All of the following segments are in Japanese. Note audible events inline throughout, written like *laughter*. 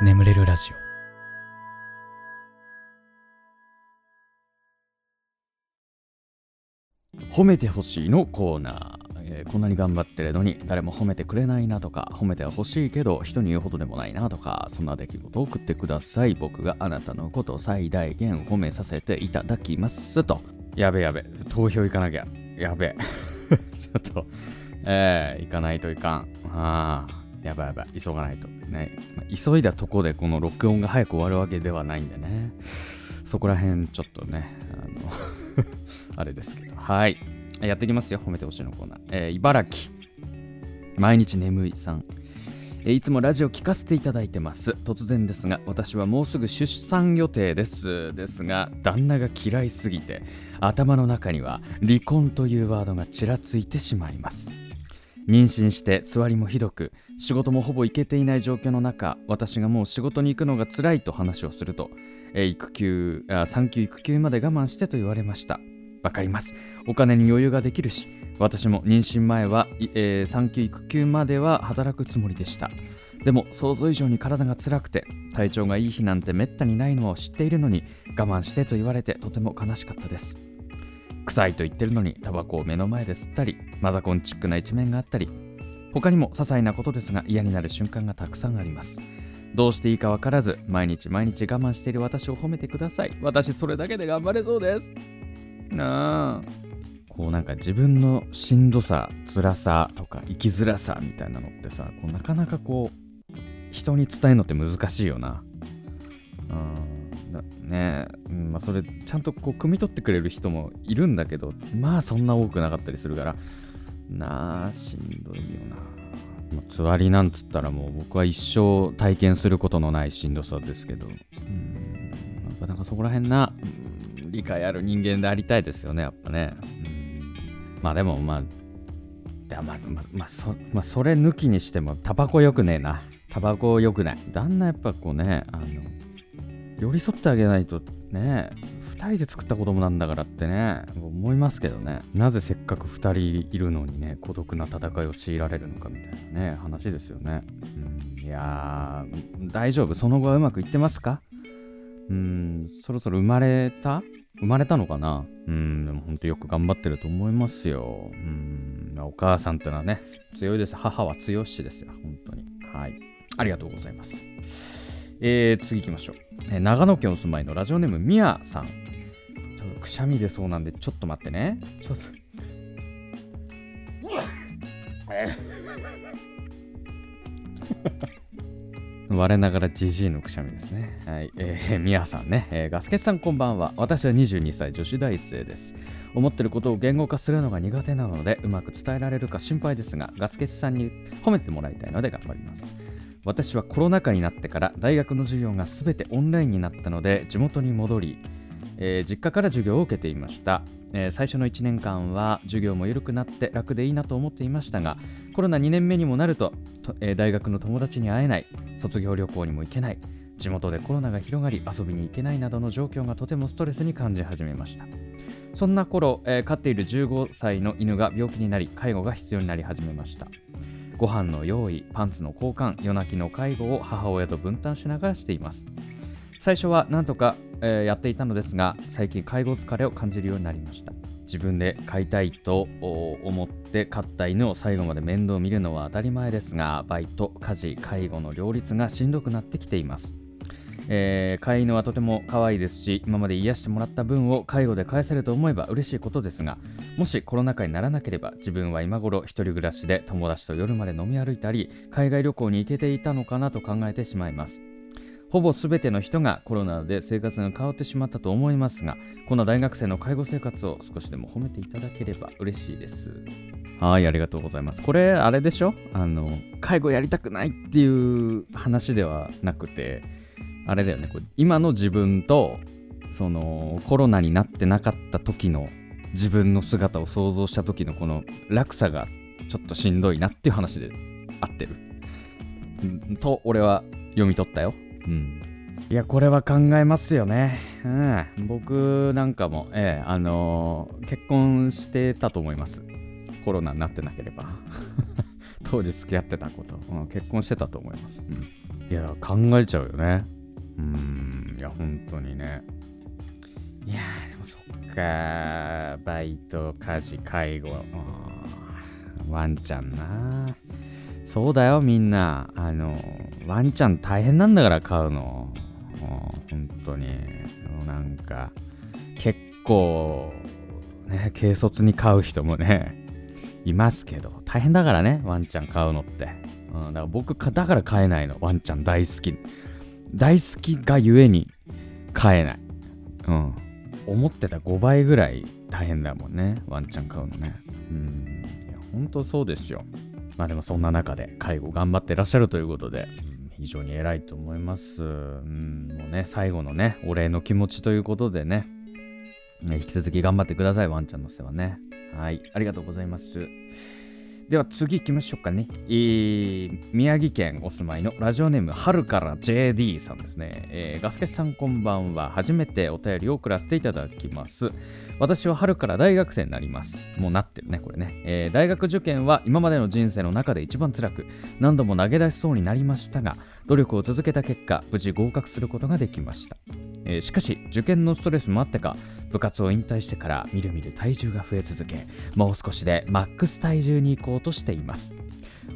眠れるラジオ。褒めてほしいのコーナー、えーこんなに頑張ってるのに誰も褒めてくれないなとか褒めては欲しいけど人に言うほどでもないなとかそんな出来事を送ってください。僕があなたのことを最大限褒めさせていただきます。と。やべやべ。投票行かなきゃ。やべ。*laughs* ちょっと。えー、行かないといかん。ああやばいやばい。急がないとね、まあ急いだとこでこの録音が早く終わるわけではないんでね。そこら辺ちょっとねあの *laughs* あれですけど。はい。やっていきますよ褒めてほしいのコーナー、えー茨城。毎日眠いさん。えいつもラジオ聞かせていただいてます。突然ですが私はもうすぐ出産予定です。ですが旦那が嫌いすぎて頭の中には離婚というワードがちらついてしまいます。妊娠してつわりもひどく仕事もほぼ行けていない状況の中私がもう仕事に行くのが辛いと話をすると、えー育休あ産休育休まで我慢してと言われました。わかります。お金に余裕ができるし私も妊娠前は、えー産休育休までは働くつもりでした。でも想像以上に体が辛くて体調がいい日なんてめったにないのを知っているのに我慢してと言われてとても悲しかったです。臭いと言ってるのにタバコを目の前で吸ったりマザコンチックな一面があったり他にも些細なことですが嫌になる瞬間がたくさんあります。どうしていいか分からず毎日毎日我慢している私を褒めてください。私それだけで頑張れそうです。なあこうなんか自分のしんどさ辛さとか生きづらさみたいなのってさこうなかなかこう人に伝えるのって難しいよな。うんね、まあ、それちゃんとこう汲み取ってくれる人もいるんだけどまあそんな多くなかったりするからなあしんどいよな。まあつわりなんつったらもう僕は一生体験することのないしんどさですけどうんやっなんかそこら辺な、理解ある人間でありたいですよねやっぱね、まあでもまあまあまあまあそまあそれ抜きにしてもタバコよくねえな。タバコよくない。旦那やっぱこうねあの寄り添ってあげないとね2人で作った子供なんだからってね思いますけどね。なぜせっかく2人いるのにね孤独な戦いを強いられるのかみたいなね話ですよね、うん、いやー大丈夫。その後はうまくいってますか？うんそろそろ生まれた？生まれたのかな？うんでも本当よく頑張ってると思いますよ。うんお母さんってのはね強いです。母は強しですよ。本当に。はい。ありがとうございます。えー、次行きましょう、えー長野県お住まいのラジオネームみやさんちょっとくしゃみ出そうなんでちょっと待ってねちょっと我ながらジジイのくしゃみですね。はい。えー、みやさんね、えーガスケツさんこんばんは。私は22歳女子大生です。思ってることを言語化するのが苦手なので、うまく伝えられるか心配ですが、ガスケツさんに褒めてもらいたいので頑張ります。私はコロナ禍になってから大学の授業がすべてオンラインになったので、地元に戻り、えー実家から授業を受けていました。えー最初の1年間は授業も緩くなって楽でいいなと思っていましたがコロナ2年目にもなるととえー大学の友達に会えない卒業旅行にも行けない地元でコロナが広がり遊びに行けないなどの状況がとてもストレスに感じ始めましたそんな頃、えー飼っている15歳の犬が病気になり介護が必要になり始めましたご飯の用意パンツの交換夜泣きの介護を母親と分担しながらしています。最初はなんとか、えーやっていたのですが最近介護疲れを感じるようになりました。自分で飼いたいと思って飼った犬を最後まで面倒を見るのは当たり前ですがバイト家事介護の両立がしんどくなってきています。えー飼い犬はとても可愛いですし今まで癒してもらった分を介護で返せると思えば嬉しいことですがもしコロナ禍にならなければ自分は今頃一人暮らしで友達と夜まで飲み歩いたり海外旅行に行けていたのかなと考えてしまいます。ほぼ全ての人がコロナで生活が変わってしまったと思いますがこんな大学生の介護生活を少しでも褒めていただければ嬉しいです。はいありがとうございます。これあれでしょ？あの介護やりたくないっていう話ではなくてあれだよね。これ今の自分とそのコロナになってなかった時の自分の姿を想像した時のこの落差がちょっとしんどいなっていう話で合ってる。うんと俺は読み取ったよ。うん。いやこれは考えますよね。うん。僕なんかもええあのー結婚してたと思います。コロナになってなければ当時付き合ってたこと、うん、結婚してたと思います、うん、いや考えちゃうよね。うん。いや本当にね。いやでもそっか。バイト家事介護。ワンちゃんな。そうだよみんな。あのワンちゃん大変なんだから飼うの。本当に。なんか結構ね軽率に飼う人もねいますけど大変だからねワンちゃん飼うのって、うん、だから僕かだから飼えないの。ワンちゃん大好き。大好きがゆえに飼えない。うん。思ってた5倍ぐらい大変だもんねワンちゃん飼うのね。うん。いや本当そうですよ。まあでもそんな中で介護頑張ってらっしゃるということで、うん非常に偉いと思います。うん、もうね、最後のね、お礼の気持ちということでね、引き続き頑張ってください、ワンちゃんの世話ね。はい、ありがとうございます。では次行きましょうかね。えー、宮城県お住まいのラジオネーム春から JD さんですね。えー、ガスケさんこんばんは。初めてお便りを送らせていただきます。私は春から大学生になります。もうなってるね、これね。えー、大学受験は今までの人生の中で一番辛く、何度も投げ出しそうになりましたが、努力を続けた結果、無事合格することができました。えー、しかし、受験のストレスもあってか、部活を引退してからみるみる体重が増え続け、もう少しでマックス体重に行こうとしています。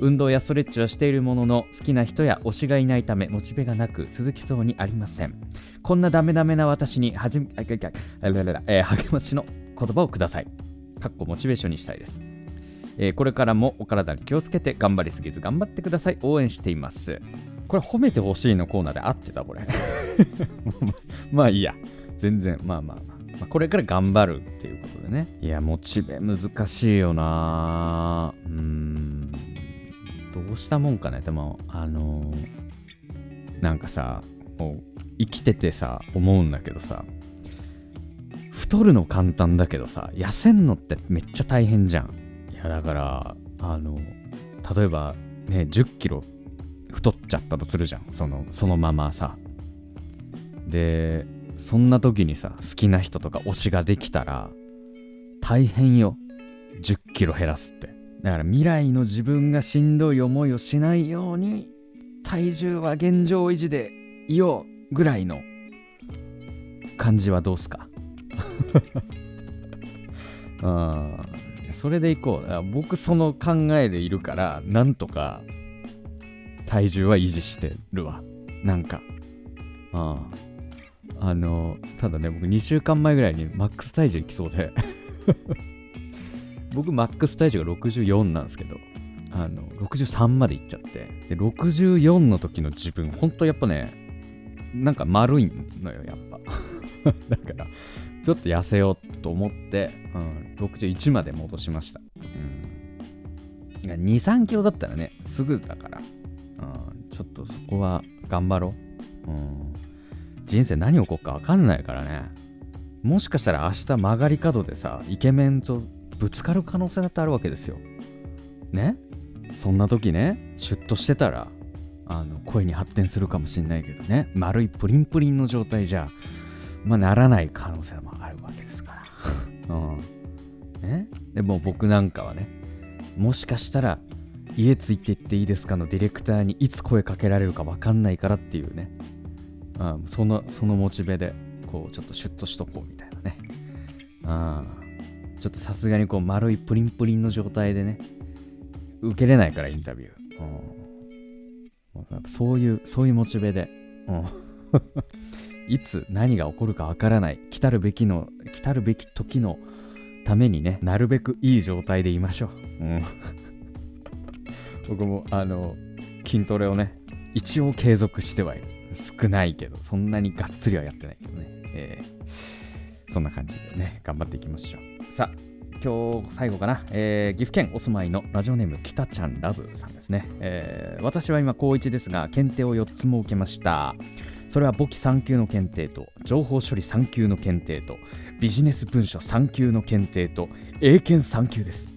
運動やストレッチはしているものの好きな人や推しがいないためモチベがなく続きそうにありません。こんなダメダメな私にはじめ、励ましの言葉をください。かっこモチベーションにしたいです、えー、これからもお体に気をつけて頑張りすぎず頑張ってください。応援しています。これ褒めてほしいのコーナーで合ってたこれ。*laughs* まあいいや。全然まあまあまあ。まあ、これから頑張るっていうことでね。いや、モチベ難しいよなうん。どうしたもんかね。でも、あのー、なんかさ、もう生きててさ、思うんだけどさ、太るの簡単だけどさ、痩せんのってめっちゃ大変じゃん。いや、だから、あの、例えばね、10キロ太っちゃったとするじゃん。その、そのままさ。で、そんな時にさ、好きな人とか推しができたら、大変よ。10キロ減らすって。だから未来の自分がしんどい思いをしないように、体重は現状維持でいようぐらいの感じはどうすか？*laughs* うん。それでいこう。僕その考えでいるから、なんとか体重は維持してるわ。なんか。ああ。あの、ただね、僕2週間前ぐらいにマックス体重いきそうで *laughs* 僕マックス体重が64なんですけど、あの、63までいっちゃって、で、64の時の自分、ほんとやっぱね、なんか丸いのよ、やっぱ。*laughs* だから、ちょっと痩せようと思って、うん、61まで戻しました。うん。2、3キロだったらね、すぐだから、うん、ちょっとそこは頑張ろう。うん人生何起こるか分かんないからね。もしかしたら明日曲がり角でさイケメンとぶつかる可能性だってあるわけですよ。ね？そんな時ねシュッとしてたらあの声に発展するかもしんないけどね。丸いプリンプリンの状態じゃまあならない可能性もあるわけですから。*laughs* うん。ね？でも僕なんかはねもしかしたら家ついてっていいですかのディレクターにいつ声かけられるか分かんないからっていうね。あそのそのモチベでこうちょっとシュッとしとこうみたいなね。あちょっとさすがにこう丸いプリンプリンの状態でね受けれないからインタビュー、うん、そういうそういうモチベで、うん、*laughs* いつ何が起こるかわからない。来たるべきの来たるべき時のためにねなるべくいい状態でいましょう、うん、*laughs* 僕もあの筋トレをね一応継続してはいる。少ないけど、そんなにがっつりはやってないけどね。えー、そんな感じでね、頑張っていきましょう。さあ、今日最後かな、えー、岐阜県お住まいのラジオネーム北ちゃんラブさんですね、えー、私は今高1ですが検定を4つも受けましたそれは簿記3級の検定と情報処理3級の検定とビジネス文書3級の検定と英検3級です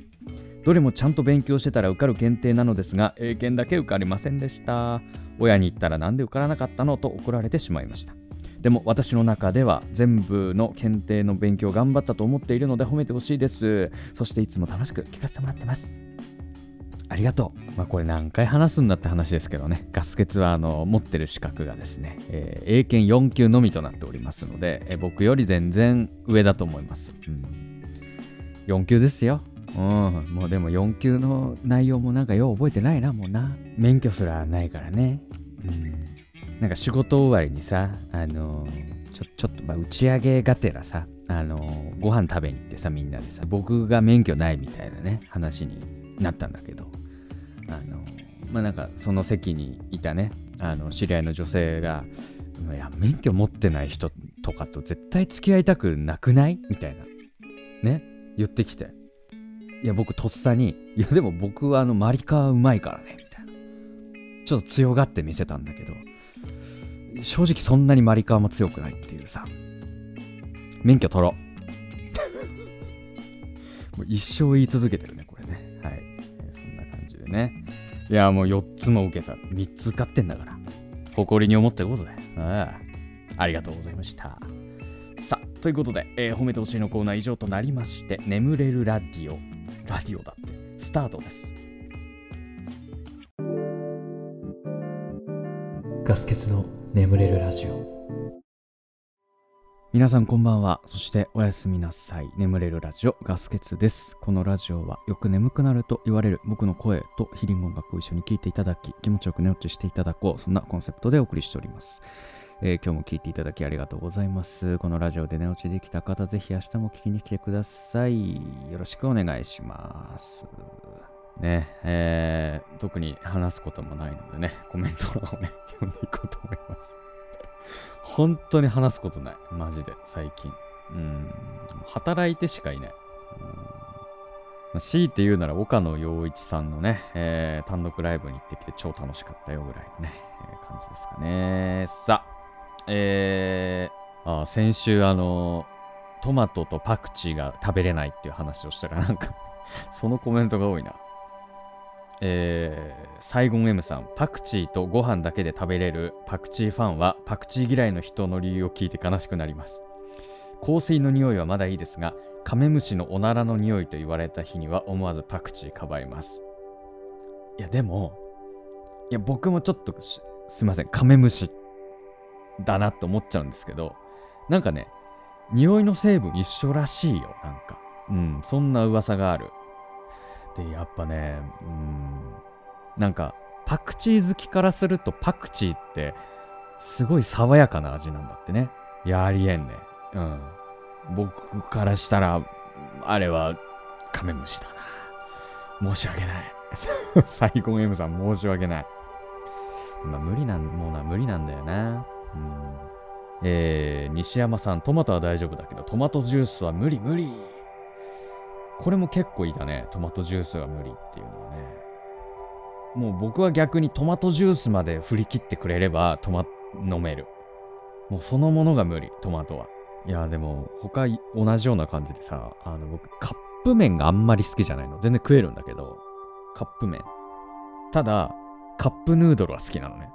どれもちゃんと勉強してたら受かる検定なのですが英検だけ受かりませんでした親に言ったらなんで受からなかったのと怒られてしまいましたでも私の中では全部の検定の勉強頑張ったと思っているので褒めてほしいですそしていつも楽しく聞かせてもらってますありがとう。まあこれ何回話すんだって話ですけどね、ガス欠はあの持ってる資格がですね、えー、英検4級のみとなっておりますので、えー、僕より全然上だと思います。うん、4級ですよ。うん、もうでも4級の内容もなんかよう覚えてないな、もうな。免許すらないからね。うん。なんか仕事終わりにさ、あの、ちょ、ちょっと、まあ、打ち上げがてらさ、あのー、ご飯食べに行ってさ、みんなでさ、僕が免許ないみたいなね、話になったんだけど、あの、まあなんかその席にいたね、あの、知り合いの女性が、いや、免許持ってない人とかと絶対付き合いたくなくない？みたいな。ね、言ってきて。いや、僕とっさに、いや、でも僕はあの、マリカーうまいからね、みたいな。ちょっと強がって見せたんだけど、正直そんなにマリカーも強くないっていうさ。免許取ろう。*laughs* もう一生言い続けてるね、これね。はい。そんな感じでね。いや、もう4つも受けた。3つ受かってんだから。誇りに思っていこうぜ。ああ。ありがとうございました。さあ、ということで、えー、褒めてほしいのコーナー以上となりまして、眠れるラディオ。ラディオだって。スタートです。ガス欠の眠れるラジオ。皆さんこんばんは。そしておやすみなさい。眠れるラジオガスケツです。このラジオはよく眠くなると言われる僕の声とヒリング音楽を一緒に聴いていただき気持ちよく寝落ちしていただこう。そんなコンセプトでお送りしております。えー、今日も聴いていただきありがとうございます。このラジオで寝落ちできた方、ぜひ明日も聞きに来てください。よろしくお願いします。ね、えー、特に話すこともないのでね、コメント欄をね、読んでいこうと思います。本当に話すことない。マジで、最近。うん。働いてしかいない。うん。強いて言うなら、岡野陽一さんのね、えー、単独ライブに行ってきて超楽しかったよぐらいのね、えー、感じですかね。さあ、えー、あ先週あのトマトとパクチーが食べれないっていう話をしたら、なんか *laughs* そのコメントが多いな。えー、サイゴン M さん、パクチーとご飯だけで食べれるパクチーファンはパクチー嫌いの人の理由を聞いて悲しくなります。香水の匂いはまだいいですが、カメムシのおならの匂いと言われた日には思わずパクチーかばいます。いや、でも、いや、僕もちょっとすいません、カメムシだなと思っちゃうんですけど、なんかね、匂いの成分一緒らしいよ、なんか。うん、そんな噂がある。で、やっぱね、うん、なんか、パクチー好きからするとパクチーってすごい爽やかな味なんだってね。いや、ありえんね。うん。僕からしたら、あれはカメムシだな。申し訳ない。*laughs* サイコン M さん申し訳ない。まあ無理なん、もうな、無理なんだよな。えー、西山さん、トマトは大丈夫だけど、トマトジュースは無理無理。これも結構いたね。トマトジュースが無理っていうのはね。もう僕は逆にトマトジュースまで振り切ってくれればトマ飲める。もうそのものが無理、トマトは。いや、でも他同じような感じでさ、あの僕カップ麺があんまり好きじゃないの。全然食えるんだけど、カップ麺。ただ、カップヌードルは好きなのね。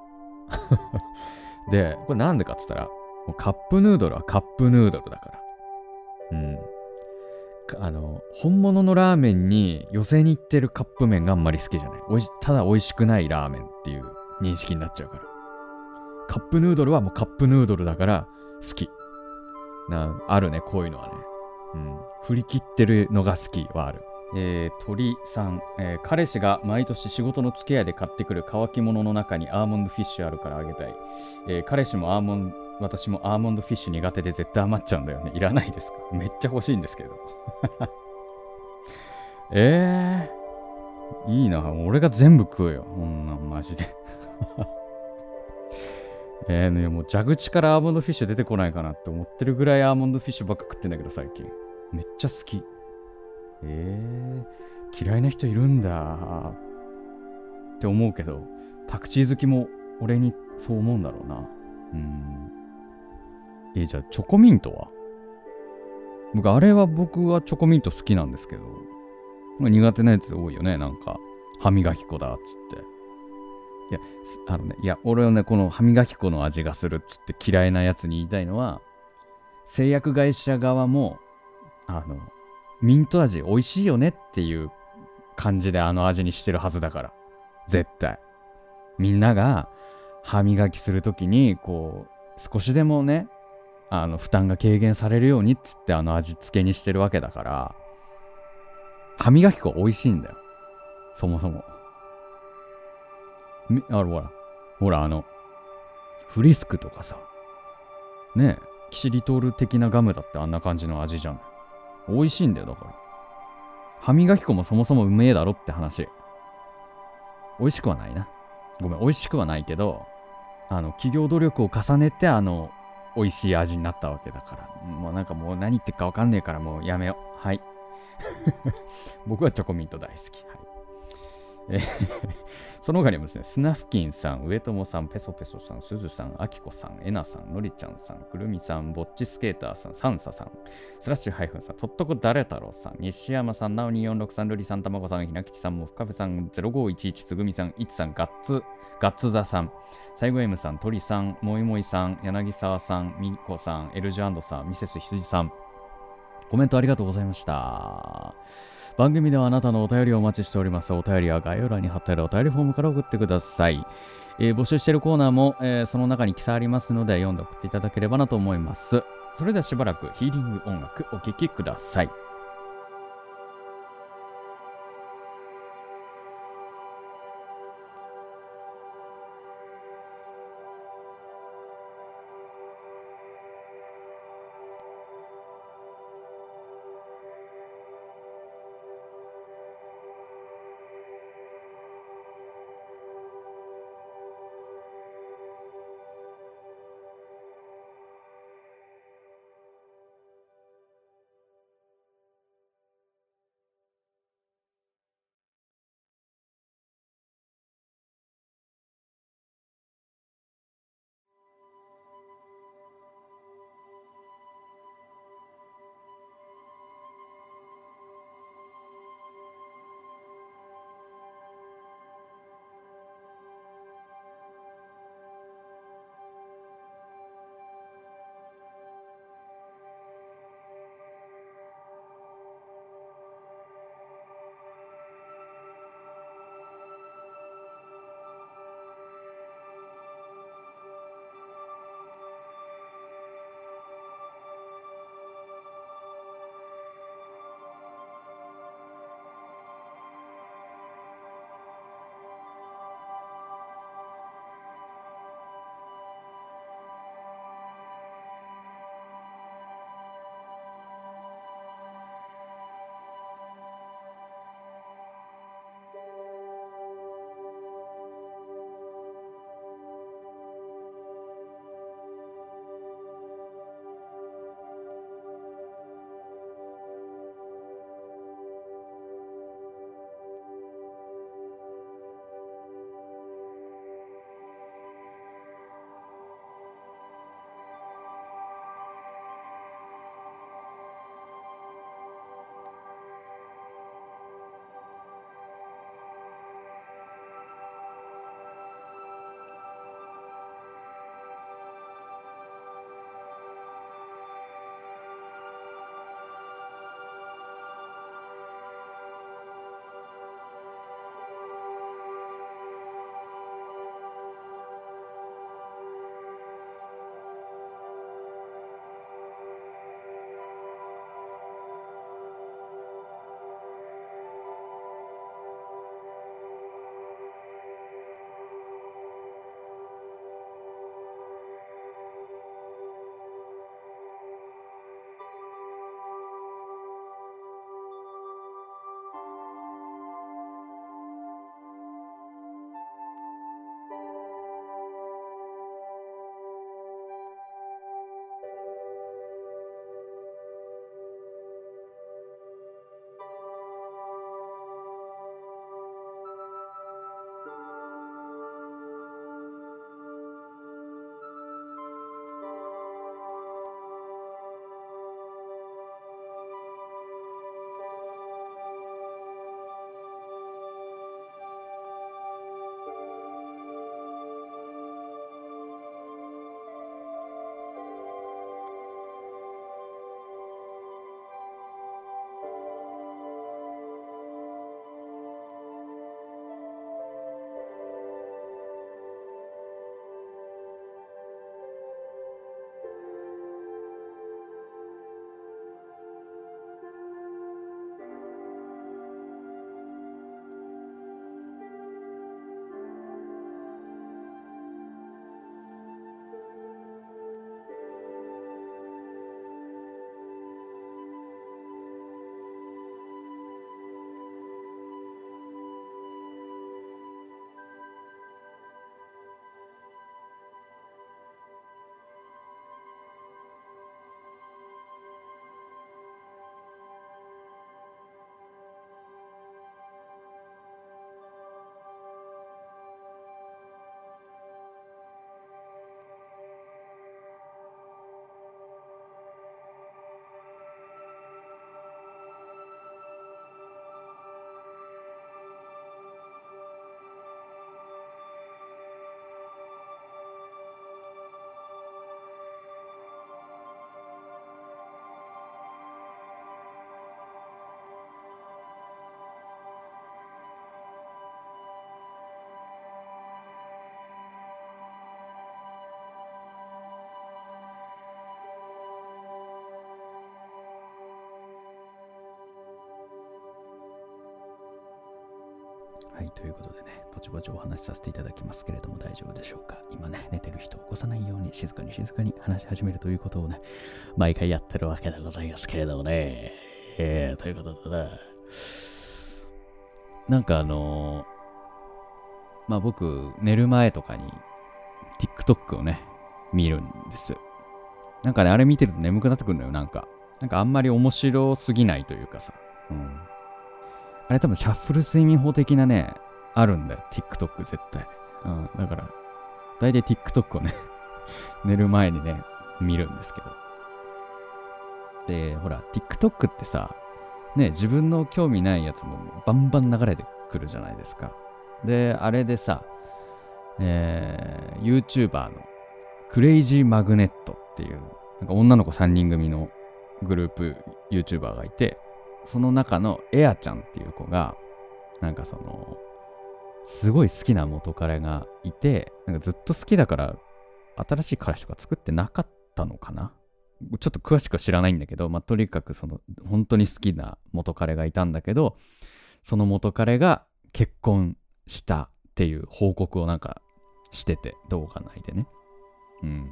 で、これなんでかっつったら、もうカップヌードルはカップヌードルだから。うん。あの、本物のラーメンに寄せに行ってるカップ麺があんまり好きじゃない。おいただ美味しくないラーメンっていう認識になっちゃうから。カップヌードルはもうカップヌードルだから好き。な、あるね、こういうのはね。うん。振り切ってるのが好きはある。えー、鳥さん、えー、彼氏が毎年仕事の付き合いで買ってくる乾き物の中にアーモンドフィッシュあるからあげたい。えー、彼氏もアーモン私もアーモンドフィッシュ苦手で絶対余っちゃうんだよね。いらないですか？めっちゃ欲しいんですけど。*laughs* えー、いいな。俺が全部食うよ。こんなんマジで。*laughs* えーね、もう蛇口からアーモンドフィッシュ出てこないかなって思ってるぐらいアーモンドフィッシュばっか食ってんだけど最近。めっちゃ好き。えー、嫌いな人いるんだって思うけど、パクチー好きも俺にそう思うんだろうな。うん。えー、じゃあチョコミントは？僕、あれは僕はチョコミント好きなんですけど、苦手なやつ多いよね、なんか。歯磨き粉だっつって。いや、あのね、いや、俺はね、この歯磨き粉の味がするっつって嫌いなやつに言いたいのは、製薬会社側も、あの、ミント味美味しいよねっていう感じであの味にしてるはずだから。絶対。みんなが歯磨きするときに、こう、少しでもね、あの、負担が軽減されるようにっつってあの味付けにしてるわけだから、歯磨き粉美味しいんだよ。そもそも。み、あほら、ほらあの、フリスクとかさ、ねえ、キシリトール的なガムだってあんな感じの味じゃない。美味しいんだよ、だから。歯磨き粉もそもそもうめえだろって話。美味しくはないな。ごめん、美味しくはないけど、あの、企業努力を重ねて、あの、美味しい味になったわけだから。もうなんかもう何言ってるかわかんねえからもうやめよう。はい。*laughs* 僕はチョコミント大好き。はい。*laughs* その他にもですね、スナフキンさん、上友さん、ペソペソさん、すずさん、あきこさん、えなさん、のりちゃんさん、くるみさん、ぼっちスケーターさん、サンサさん、スラッシュハイフンさん、とっとこだれ太郎さん、西山さん、なお246さん、ルリさん、たまごさん、ひなきちさん、もふかふさん、0511つぐみさん、いちさん、ガッツ、ガッツザさん、最後 M さん、鳥さん、もいもいさん、柳沢さん、みこさん、エルジュアンドさん、ミセス羊さん、コメントありがとうございました。番組ではあなたのお便りをお待ちしております。お便りは概要欄に貼ってあるお便りフォームから送ってください。えー募集しているコーナーも、えーその中に記載ありますので読んで送っていただければなと思います。それではしばらくヒーリング音楽お聴きください。はい、ということでね、ぼちぼちお話しさせていただきますけれども大丈夫でしょうか。今ね、寝てる人を起こさないように静かに静かに話し始めるということをね、毎回やってるわけでございますけれどもね。えー、ということでね、なんかあのー、まあ僕、寝る前とかに TikTok をね、見るんです。なんかね、あれ見てると眠くなってくるんだよ、なんか。なんかあんまり面白すぎないというかさ。うん。あれ多分シャッフル睡眠法的なね、あるんだよ。TikTok 絶対。うん。だから、大体 TikTok をね *laughs* 寝る前にね、見るんですけど。で、ほら、TikTok ってさ、ね、自分の興味ないやつもバンバン流れてくるじゃないですか。で、あれでさ、えー、YouTuber のクレイジーマグネットっていう、なんか女の子3人組のグループ YouTuber がいて、その中のエアちゃんっていう子が、なんかその、すごい好きな元彼がいて、なんかずっと好きだから、新しい彼氏とか作ってなかったのかな？ちょっと詳しくは知らないんだけど、まあ、とにかくその、本当に好きな元彼がいたんだけど、その元彼が結婚したっていう報告をなんかしてて、動画内でね。うん。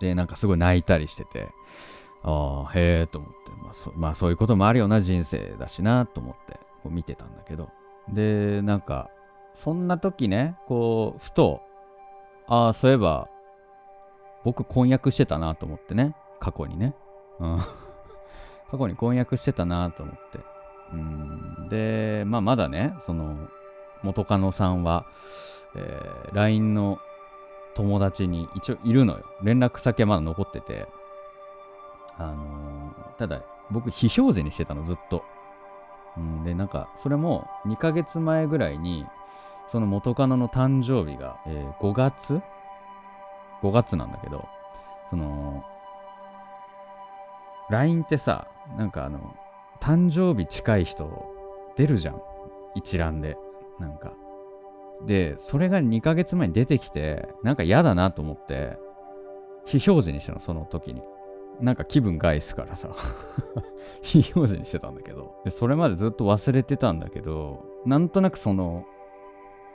で、なんかすごい泣いたりしてて、ああ、へえと思って、まあそ、まあそういうこともあるような人生だしなと思ってこう見てたんだけど、で、なんか、そんな時ね、こう、ふと、ああ、そういえば、僕婚約してたなと思ってね、過去にね。うん、*laughs* 過去に婚約してたなと思って。うんで、まあまだね、その、元カノさんは、えー、LINE の友達に一応いるのよ。連絡先はまだ残ってて、あのー、ただ、僕、非表示にしてたの、ずっと。うん、で、なんか、それも2ヶ月前ぐらいに、その元カノの誕生日が、えー、5月 ?5 月なんだけど、その、LINE ってさ、なんかあの、誕生日近い人出るじゃん。一覧で。なんか。で、それが2ヶ月前に出てきて、なんか嫌だなと思って、非表示にしたの、その時に。なんか気分害すからさ。非表示にしてたんだけど。でそれまでずっと忘れてたんだけどなんとなくその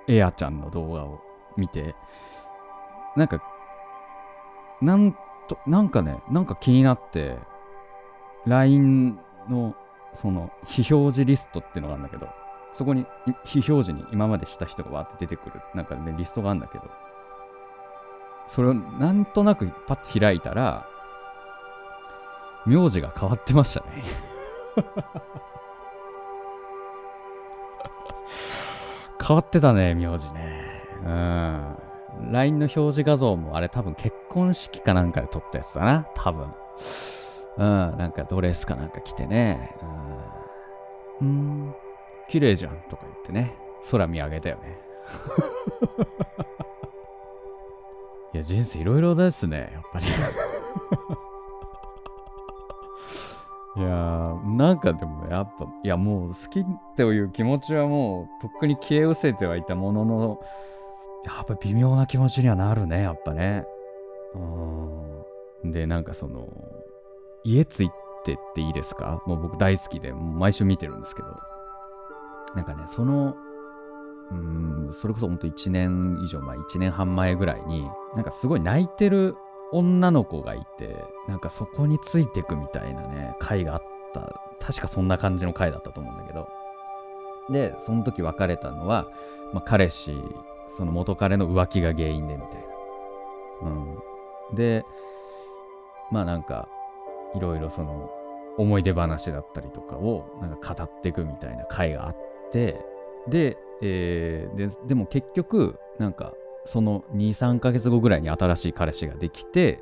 エアちゃんの動画を見てなんかなんとなんかねなんか気になって LINE のその非表示リストっていうのがあるんだけどそこに非表示に今までした人がわって出てくるなんかねリストがあるんだけどそれをなんとなくパッと開いたら名字が変わってましたね変わってたね、名字ね。うん。LINE の表示画像もあれ多分結婚式かなんかで撮ったやつだな。多分。うん。なんかドレスかなんか着てね。うん。うん綺麗じゃんとか言ってね。空見上げたよね。いや、人生いろいろですね、やっぱり。いやー、なんかでもやっぱ、いやもう好きという気持ちはもうとっくに消え失せてはいたものの、やっぱ微妙な気持ちにはなるね、やっぱね。うん。で、なんかその、家ついてっていいですか？もう僕大好きで、毎週見てるんですけど。なんかね、その、うん、それこそほんと1年以上前、1年半前ぐらいに、なんかすごい泣いてる女の子がいて、なんかそこについてくみたいなね、回があった。確かそんな感じの回だったと思うんだけど。で、その時別れたのは、まあ、彼氏、その元彼の浮気が原因でみたいな。うん。で、まあなんか、いろいろその、思い出話だったりとかをなんか語っていくみたいな回があって、で、えー、ででも結局、なんかその2、3ヶ月後ぐらいに新しい彼氏ができて、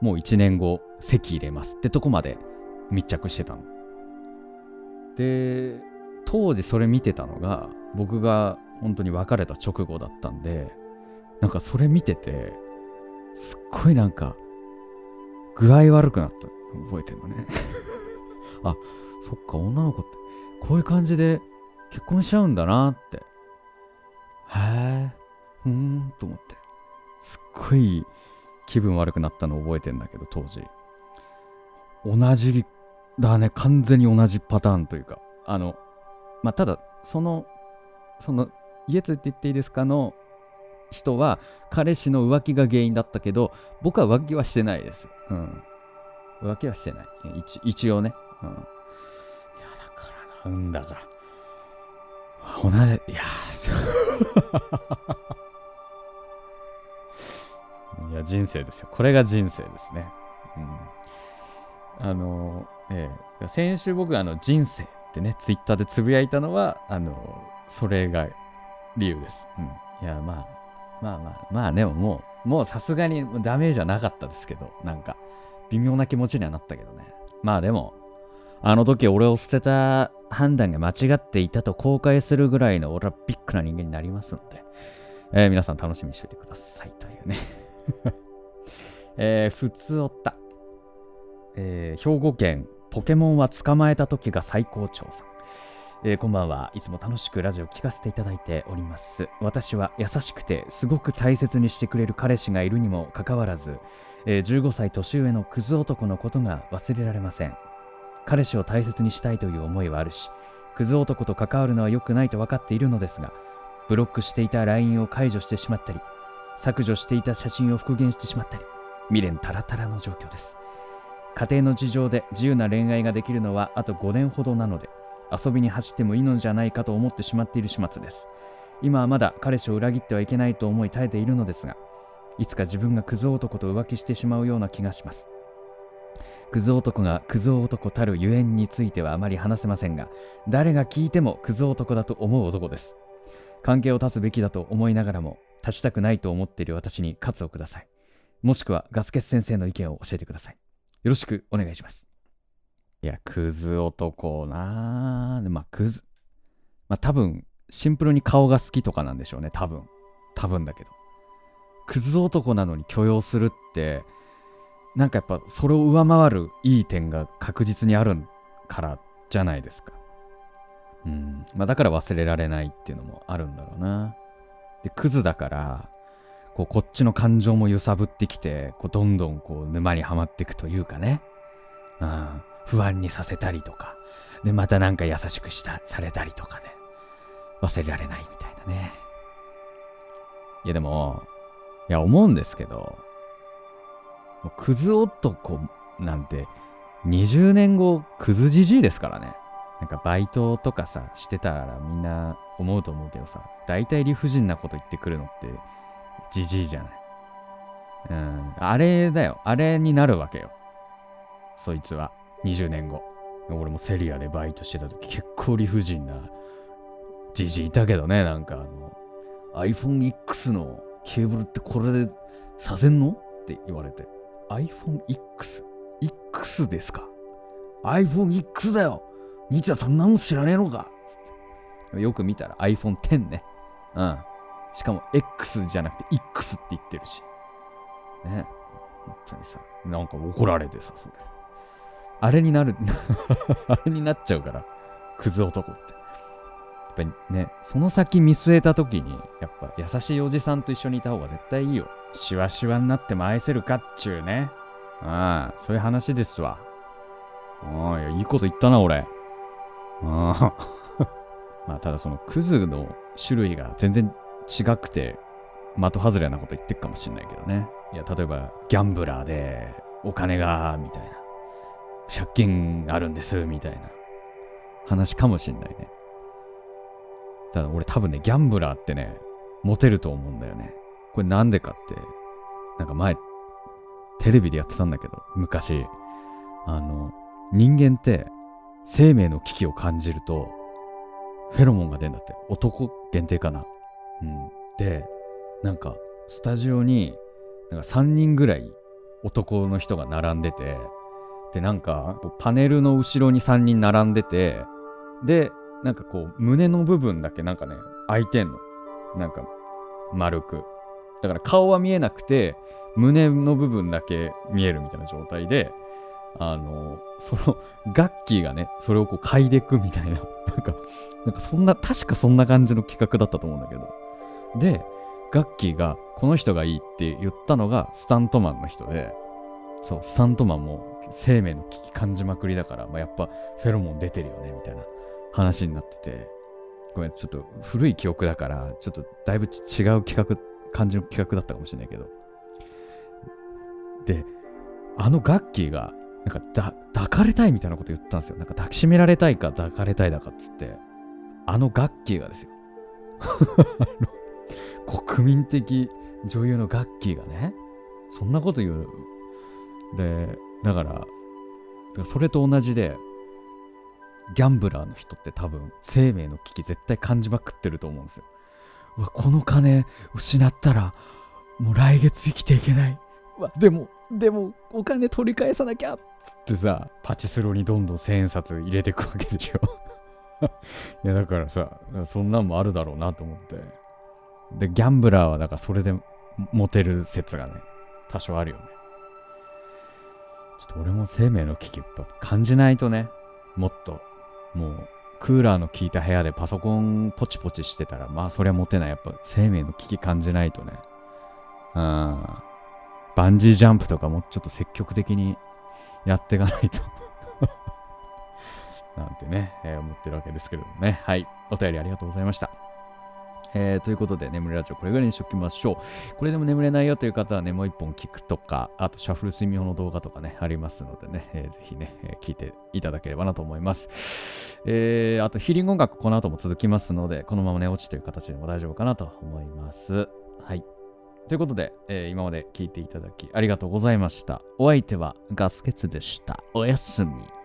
もう1年後、籍入れますってとこまで密着してたの。で、当時それ見てたのが、僕が本当に別れた直後だったんで、なんかそれ見てて、すっごいなんか、具合悪くなった覚えてんのね *laughs* あ、そっか、女の子って、こういう感じで結婚しちゃうんだなって。へえ、うーんと思って。すっごい気分悪くなったの覚えてんだけど、当時。同じだね、完全に同じパターンというか。あの、まあ、ただ、そのその家連れて行っていいですかの人は彼氏の浮気が原因だったけど僕は浮気はしてないです。うん。浮気はしてない。一応ね。うん。いや、だからなんだか。同じ、いや、そう。や、人生ですよ。これが人生ですね。うん。あの、ええ、先週僕があの人生ってね、ツイッターでつぶやいたのは、あの、それが理由です。うん。いや、まあ、まあまあ、まあでももう、もうさすがにダメージはなかったですけど、なんか、微妙な気持ちにはなったけどね。まあでも、あの時俺を捨てた判断が間違っていたと後悔するぐらいの俺はビッグな人間になりますので、えー、皆さん楽しみにしておいてくださいというね。*laughs* えー、ふつおった。えー、兵庫県ポケモンは捕まえた時が最高潮さん。えー、こんばんはいつも楽しくラジオ聞かせていただいております私は優しくてすごく大切にしてくれる彼氏がいるにもかかわらず、えー、15歳年上のクズ男のことが忘れられません彼氏を大切にしたいという思いはあるしクズ男と関わるのは良くないと分かっているのですがブロックしていた LINE を解除してしまったり削除していた写真を復元してしまったり未練タラタラの状況です家庭の事情で自由な恋愛ができるのはあと5年ほどなので遊びに走ってもいいのじゃないかと思ってしまっている始末です。今はまだ彼氏を裏切ってはいけないと思い耐えているのですが、いつか自分がクズ男と浮気してしまうような気がします。クズ男がクズ男たるゆえんについてはあまり話せませんが、誰が聞いてもクズ男だと思う男です。関係を断つべきだと思いながらも、断ちたくないと思っている私に喝をください。もしくはガスケス先生の意見を教えてください。よろしくお願いします。いや、クズ男なぁ。まあ、クズ。まあ、多分、シンプルに顔が好きとかなんでしょうね。多分。多分だけど。クズ男なのに許容するって、なんかやっぱそれを上回るいい点が確実にあるからじゃないですか。うん。まあだから忘れられないっていうのもあるんだろうな。で、クズだから、こうこっちの感情も揺さぶってきて、こうどんどんこう沼にはまっていくというかね。うん。不安にさせたりとか、で、またなんか優しくした、されたりとかね、忘れられないみたいなね。いやでも、いや思うんですけど、クズ男なんて20年後クズじじいですからね。なんかバイトとかさ、してたらみんな思うと思うけどさ、大体理不尽なこと言ってくるのってじじいじゃない。うん、あれだよ。あれになるわけよ。そいつは。20年後。俺もセリアでバイトしてた時結構理不尽なじじいたけどね、なんかあの、iPhone X のケーブルってこれでさせんの？って言われて。iPhone X? X ですか ?iPhone X だよ兄ちゃんそんなの知らねえのかよく見たら iPhone X ね。うん。しかも X じゃなくて X って言ってるし。ね。本当にさ、なんか怒られてさ、それ。あれになる *laughs* あれになっちゃうから、クズ男って。やっぱりね、その先見据えた時に、やっぱ優しいおじさんと一緒にいた方が絶対いいよ。シワシワになっても愛せるかっちゅうね。ああ、そういう話ですわ。ああ、いや、いいこと言ったな、俺。あ。*laughs* まあ、ただそのクズの種類が全然違くて、的外れなこと言ってるかもしんないけどね。いや、例えば、ギャンブラーで、お金が、みたいな。借金あるんです、みたいな話かもしんないね。ただ俺多分ね、ギャンブラーってね、モテると思うんだよね。これなんでかって、なんか前、テレビでやってたんだけど、昔、あの、人間って生命の危機を感じると、フェロモンが出るんだって。男限定かな。うん。で、なんか、スタジオに、なんか3人ぐらい男の人が並んでて、でなんかパネルの後ろに3人並んでてでなんかこう胸の部分だけなんかね開いてんのなんか丸くだから顔は見えなくて胸の部分だけ見えるみたいな状態であのそのガッキーがねそれをこう嗅いでくみたいななんかなんかそんな確かそんな感じの企画だったと思うんだけどでガッキーがこの人がいいって言ったのがスタントマンの人でそう、スタントマンも生命の危機感じまくりだから、まあ、やっぱフェロモン出てるよね、みたいな話になってて、ごめん、ちょっと古い記憶だから、ちょっとだいぶ違う企画、感じの企画だったかもしれないけど。で、あのガッキーが、なんかだ抱かれたいみたいなこと言ったんですよ。なんか抱きしめられたいか抱かれたいだかっつって、あのガッキーがですよ。*laughs* 国民的女優のガッキーがね、そんなこと言う。で、だから、それと同じで、ギャンブラーの人って多分生命の危機絶対感じまくってると思うんですよ。うわ、この金失ったらもう来月生きていけない。わ、でも、でもお金取り返さなきゃっつってさ、パチスロにどんどん千円札入れていくわけでしょ。*laughs* いや、だからさ、そんなんもあるだろうなと思って。で、ギャンブラーはだからそれでモテる説がね、多少あるよね。ちょっと俺も生命の危機やっぱ感じないとね、もっともうクーラーの効いた部屋でパソコンポチポチしてたら、まあそりゃモテない。やっぱ生命の危機感じないとね。うん。バンジージャンプとかもちょっと積極的にやっていかないと *laughs* なんてね、えー、思ってるわけですけどもね。はい。お便りありがとうございました。えー、ということで、眠れラジオこれぐらいにしときましょう。これでも眠れないよという方はね、もう一本聞くとか、あとシャッフル睡眠法の動画とかね、ありますのでね、えー、ぜひね、えー、聞いていただければなと思います。えー、あとヒーリング音楽この後も続きますので、このまま寝落ちという形でも大丈夫かなと思います。はい。ということで、えー、今まで聞いていただきありがとうございました。お相手はガスケツでした。おやすみ。